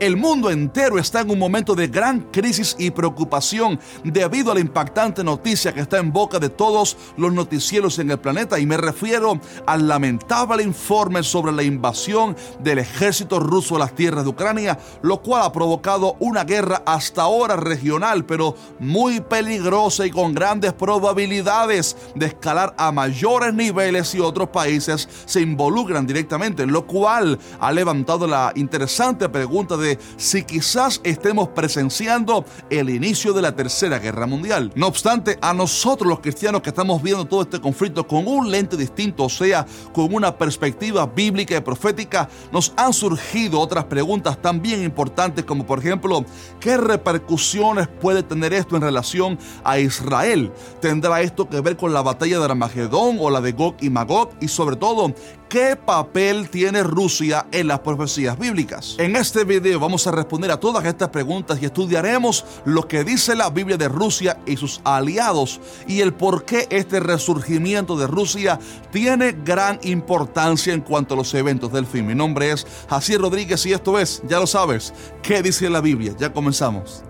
El mundo entero está en un momento de gran crisis y preocupación debido a la impactante noticia que está en boca de todos los noticieros en el planeta y me refiero al lamentable informe sobre la invasión del ejército ruso a las tierras de Ucrania, lo cual ha provocado una guerra hasta ahora regional, pero muy peligrosa y con grandes probabilidades de escalar a mayores niveles y otros países se involucran directamente, lo cual ha levantado la interesante pregunta de si quizás estemos presenciando el inicio de la Tercera Guerra Mundial. No obstante, a nosotros los cristianos que estamos viendo todo este conflicto con un lente distinto, o sea, con una perspectiva bíblica y profética, nos han surgido otras preguntas también importantes como por ejemplo, ¿qué repercusiones puede tener esto en relación a Israel? ¿Tendrá esto que ver con la batalla de Armagedón o la de Gog y Magog? Y sobre todo, ¿Qué papel tiene Rusia en las profecías bíblicas? En este video vamos a responder a todas estas preguntas y estudiaremos lo que dice la Biblia de Rusia y sus aliados y el por qué este resurgimiento de Rusia tiene gran importancia en cuanto a los eventos del fin. Mi nombre es Jacier Rodríguez y esto es, ya lo sabes, ¿qué dice la Biblia? Ya comenzamos.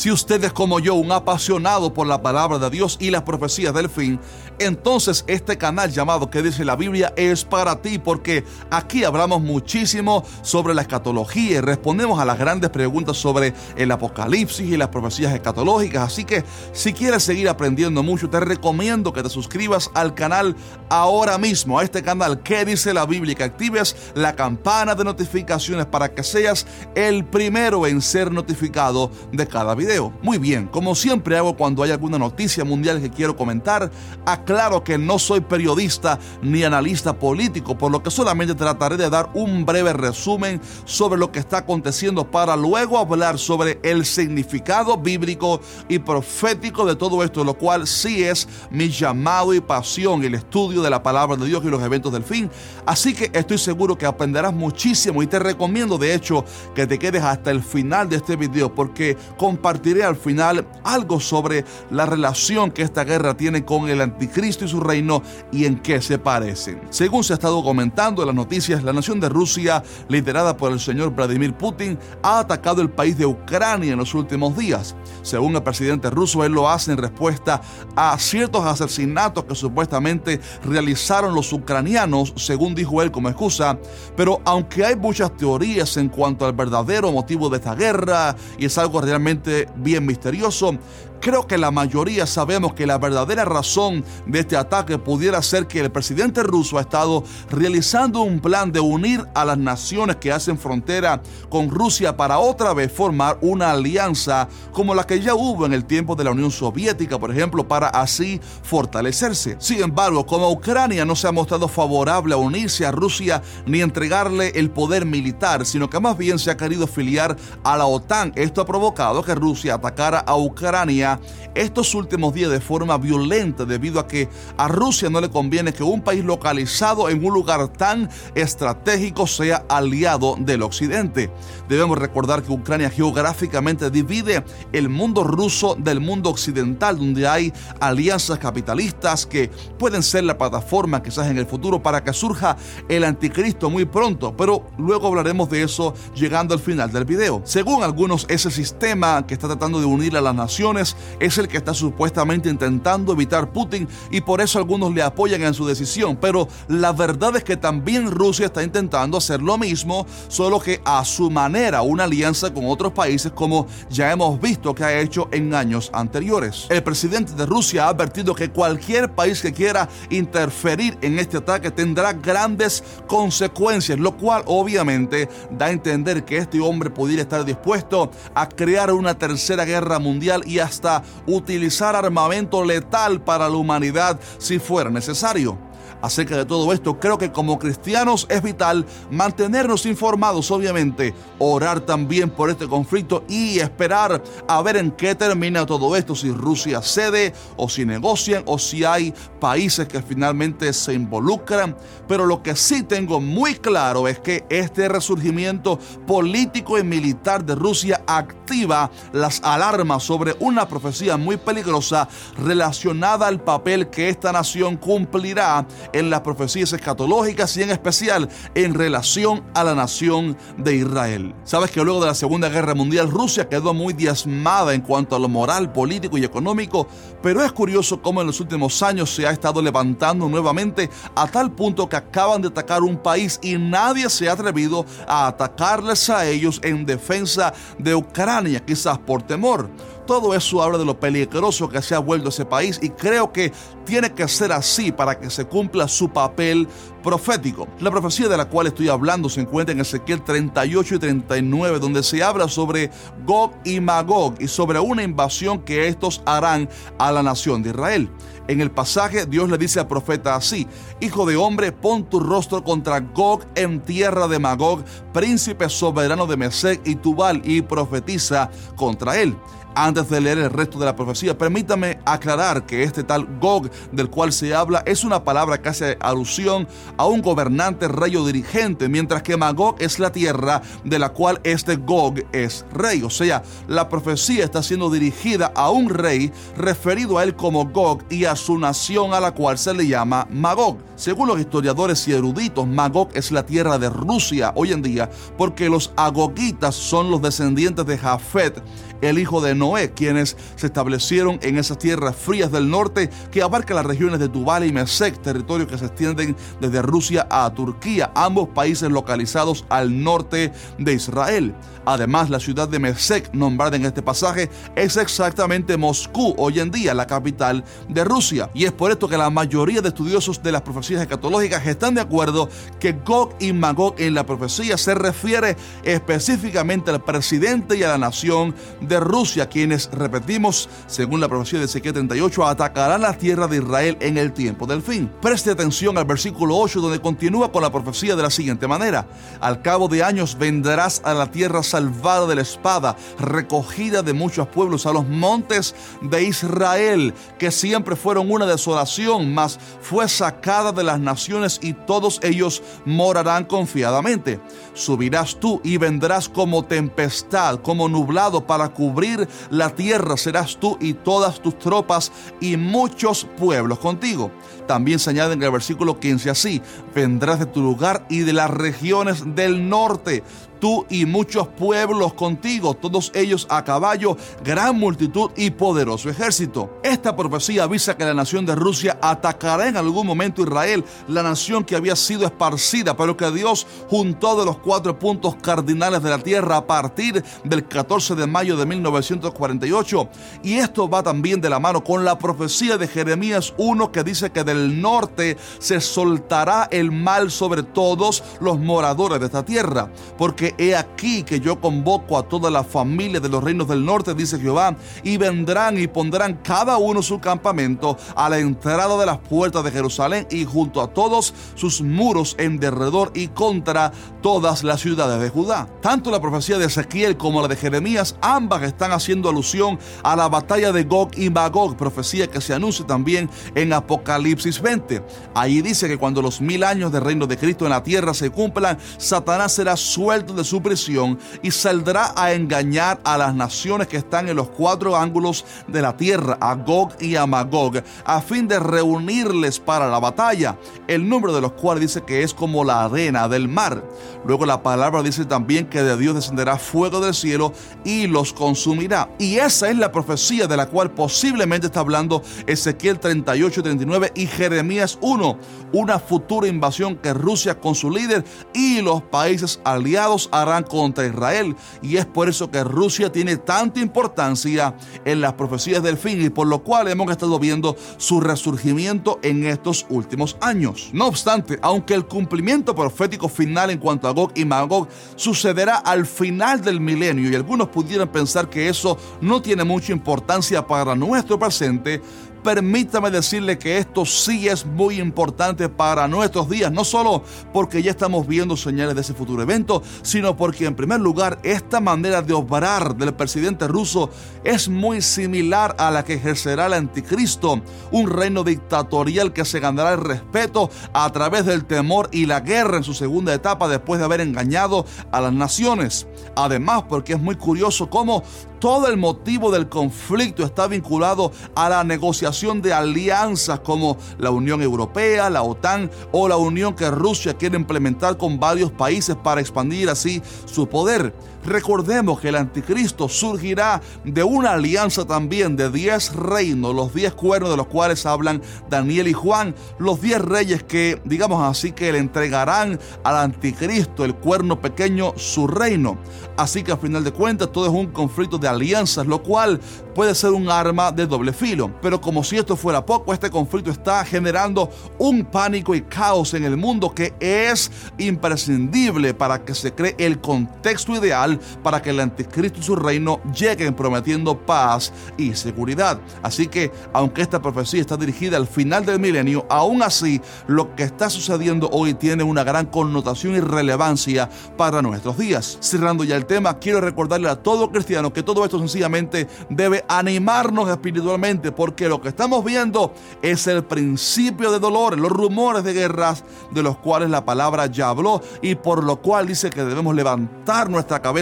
Si usted es como yo, un apasionado por la palabra de Dios y las profecías del fin, entonces este canal llamado que dice la Biblia es para ti porque aquí hablamos muchísimo sobre la escatología y respondemos a las grandes preguntas sobre el apocalipsis y las profecías escatológicas. Así que si quieres seguir aprendiendo mucho, te recomiendo que te suscribas al canal ahora mismo, a este canal que dice la Biblia que actives la campana de notificaciones para que seas el primero en ser notificado de cada video. Muy bien, como siempre hago cuando hay alguna noticia mundial que quiero comentar, aclaro que no soy periodista ni analista político, por lo que solamente trataré de dar un breve resumen sobre lo que está aconteciendo para luego hablar sobre el significado bíblico y profético de todo esto, lo cual sí es mi llamado y pasión, el estudio de la palabra de Dios y los eventos del fin. Así que estoy seguro que aprenderás muchísimo y te recomiendo de hecho que te quedes hasta el final de este video porque compartir compartiré al final algo sobre la relación que esta guerra tiene con el anticristo y su reino y en qué se parecen. Según se ha estado comentando en las noticias, la nación de Rusia, liderada por el señor Vladimir Putin, ha atacado el país de Ucrania en los últimos días. Según el presidente ruso, él lo hace en respuesta a ciertos asesinatos que supuestamente realizaron los ucranianos, según dijo él como excusa. Pero aunque hay muchas teorías en cuanto al verdadero motivo de esta guerra, y es algo realmente bien misterioso, Creo que la mayoría sabemos que la verdadera razón de este ataque pudiera ser que el presidente ruso ha estado realizando un plan de unir a las naciones que hacen frontera con Rusia para otra vez formar una alianza como la que ya hubo en el tiempo de la Unión Soviética, por ejemplo, para así fortalecerse. Sin embargo, como Ucrania no se ha mostrado favorable a unirse a Rusia ni entregarle el poder militar, sino que más bien se ha querido afiliar a la OTAN, esto ha provocado que Rusia atacara a Ucrania estos últimos días de forma violenta debido a que a Rusia no le conviene que un país localizado en un lugar tan estratégico sea aliado del occidente. Debemos recordar que Ucrania geográficamente divide el mundo ruso del mundo occidental donde hay alianzas capitalistas que pueden ser la plataforma quizás en el futuro para que surja el anticristo muy pronto, pero luego hablaremos de eso llegando al final del video. Según algunos, ese sistema que está tratando de unir a las naciones es el que está supuestamente intentando evitar Putin y por eso algunos le apoyan en su decisión. Pero la verdad es que también Rusia está intentando hacer lo mismo, solo que a su manera, una alianza con otros países como ya hemos visto que ha hecho en años anteriores. El presidente de Rusia ha advertido que cualquier país que quiera interferir en este ataque tendrá grandes consecuencias, lo cual obviamente da a entender que este hombre pudiera estar dispuesto a crear una tercera guerra mundial y hasta utilizar armamento letal para la humanidad si fuera necesario. Acerca de todo esto, creo que como cristianos es vital mantenernos informados, obviamente, orar también por este conflicto y esperar a ver en qué termina todo esto, si Rusia cede o si negocian o si hay países que finalmente se involucran. Pero lo que sí tengo muy claro es que este resurgimiento político y militar de Rusia activa las alarmas sobre una profecía muy peligrosa relacionada al papel que esta nación cumplirá en las profecías escatológicas y en especial en relación a la nación de Israel. Sabes que luego de la Segunda Guerra Mundial Rusia quedó muy diezmada en cuanto a lo moral, político y económico, pero es curioso cómo en los últimos años se ha estado levantando nuevamente a tal punto que acaban de atacar un país y nadie se ha atrevido a atacarles a ellos en defensa de Ucrania, quizás por temor. Todo eso habla de lo peligroso que se ha vuelto ese país y creo que tiene que ser así para que se cumpla su papel profético. La profecía de la cual estoy hablando se encuentra en Ezequiel 38 y 39, donde se habla sobre Gog y Magog y sobre una invasión que estos harán a la nación de Israel. En el pasaje Dios le dice al profeta así, Hijo de hombre, pon tu rostro contra Gog en tierra de Magog, príncipe soberano de Mesec y Tubal, y profetiza contra él. Antes de leer el resto de la profecía, permítame aclarar que este tal Gog del cual se habla es una palabra que hace alusión a un gobernante, rey o dirigente, mientras que Magog es la tierra de la cual este Gog es rey. O sea, la profecía está siendo dirigida a un rey referido a él como Gog y a su nación a la cual se le llama Magog. Según los historiadores y eruditos, Magog es la tierra de Rusia hoy en día porque los agogitas son los descendientes de Jafet el hijo de Noé, quienes se establecieron en esas tierras frías del norte que abarcan las regiones de Tubal y Mesec, territorios que se extienden desde Rusia a Turquía, ambos países localizados al norte de Israel. Además, la ciudad de Mesec, nombrada en este pasaje, es exactamente Moscú, hoy en día la capital de Rusia. Y es por esto que la mayoría de estudiosos de las profecías escatológicas están de acuerdo que Gog y Magog en la profecía se refiere específicamente al presidente y a la nación de Rusia, quienes, repetimos, según la profecía de Ezequiel 38, atacarán la tierra de Israel en el tiempo del fin. Preste atención al versículo 8 donde continúa con la profecía de la siguiente manera. Al cabo de años vendrás a la tierra salvada de la espada, recogida de muchos pueblos, a los montes de Israel, que siempre fueron una desolación, mas fue sacada de las naciones y todos ellos morarán confiadamente. Subirás tú y vendrás como tempestad, como nublado para cubrir la tierra serás tú y todas tus tropas y muchos pueblos contigo. También se añade en el versículo 15 así, vendrás de tu lugar y de las regiones del norte tú y muchos pueblos contigo, todos ellos a caballo, gran multitud y poderoso ejército. Esta profecía avisa que la nación de Rusia atacará en algún momento Israel, la nación que había sido esparcida, pero que Dios juntó de los cuatro puntos cardinales de la tierra a partir del 14 de mayo de 1948. Y esto va también de la mano con la profecía de Jeremías 1 que dice que del norte se soltará el mal sobre todos los moradores de esta tierra, porque he aquí que yo convoco a toda la familia de los reinos del norte, dice Jehová, y vendrán y pondrán cada uno su campamento a la entrada de las puertas de Jerusalén y junto a todos sus muros en derredor y contra todas las ciudades de Judá. Tanto la profecía de Ezequiel como la de Jeremías, ambas están haciendo alusión a la batalla de Gog y Magog, profecía que se anuncia también en Apocalipsis 20. Allí dice que cuando los mil años de reino de Cristo en la tierra se cumplan, Satanás será suelto de su prisión y saldrá a engañar a las naciones que están en los cuatro ángulos de la tierra, a Gog y a Magog, a fin de reunirles para la batalla, el número de los cuales dice que es como la arena del mar. Luego la palabra dice también que de Dios descenderá fuego del cielo y los consumirá. Y esa es la profecía de la cual posiblemente está hablando Ezequiel 38 39 y Jeremías 1, una futura invasión que Rusia con su líder y los países aliados harán contra Israel. Y es por eso que Rusia tiene tanta importancia en las profecías del fin y por lo cual hemos estado viendo su resurgimiento en estos últimos años. No obstante, aunque el cumplimiento profético final en cuanto a Gog y Magog sucederá al final del milenio y algunos pudieran pensar que eso no tiene mucha importancia para nuestro presente, permítame decirle que esto sí es muy importante para nuestros días, no solo porque ya estamos viendo señales de ese futuro evento, sino porque en primer lugar esta manera de obrar del presidente ruso es muy similar a la que ejercerá el anticristo, un reino dictatorial que se ganará el respeto a través del temor y la guerra en su segunda etapa después de haber engañado a las naciones. Además, porque es muy curioso cómo todo el motivo del conflicto está vinculado a la negociación de alianzas como la Unión Europea, la OTAN o la unión que Rusia quiere implementar con varios países para expandir así su poder. Recordemos que el anticristo surgirá de una alianza también de 10 reinos, los 10 cuernos de los cuales hablan Daniel y Juan, los 10 reyes que, digamos así, que le entregarán al anticristo, el cuerno pequeño, su reino. Así que al final de cuentas todo es un conflicto de alianzas, lo cual puede ser un arma de doble filo. Pero como si esto fuera poco, este conflicto está generando un pánico y caos en el mundo que es imprescindible para que se cree el contexto ideal para que el anticristo y su reino lleguen prometiendo paz y seguridad. Así que, aunque esta profecía está dirigida al final del milenio, aún así lo que está sucediendo hoy tiene una gran connotación y relevancia para nuestros días. Cerrando ya el tema, quiero recordarle a todo cristiano que todo esto sencillamente debe animarnos espiritualmente porque lo que estamos viendo es el principio de dolor, los rumores de guerras de los cuales la palabra ya habló y por lo cual dice que debemos levantar nuestra cabeza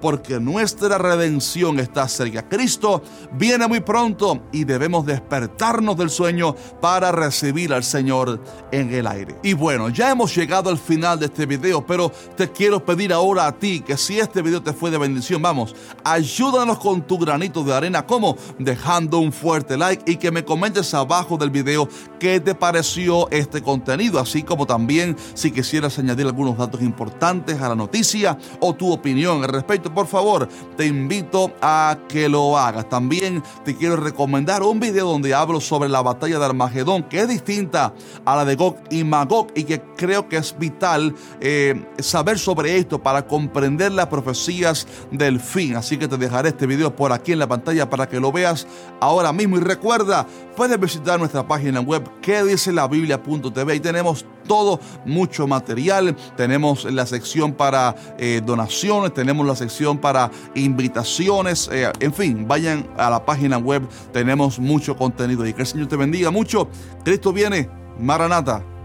porque nuestra redención está cerca. Cristo viene muy pronto y debemos despertarnos del sueño para recibir al Señor en el aire. Y bueno, ya hemos llegado al final de este video, pero te quiero pedir ahora a ti que si este video te fue de bendición, vamos, Ayúdanos con tu granito de arena, como dejando un fuerte like y que me comentes abajo del video qué te pareció este contenido, así como también si quisieras añadir algunos datos importantes a la noticia o tu opinión al respecto, por favor, te invito a que lo hagas. También te quiero recomendar un video donde hablo sobre la batalla de Armagedón, que es distinta a la de Gog y Magog y que creo que es vital eh, saber sobre esto para comprender las profecías del fin. Así que te dejaré este video por aquí en la pantalla para que lo veas ahora mismo. Y recuerda, puedes visitar nuestra página web que dice la biblia.tv y tenemos todo, mucho material. Tenemos la sección para eh, donaciones, tenemos la sección para invitaciones. Eh, en fin, vayan a la página web, tenemos mucho contenido y que el Señor te bendiga mucho. Cristo viene, Maranata.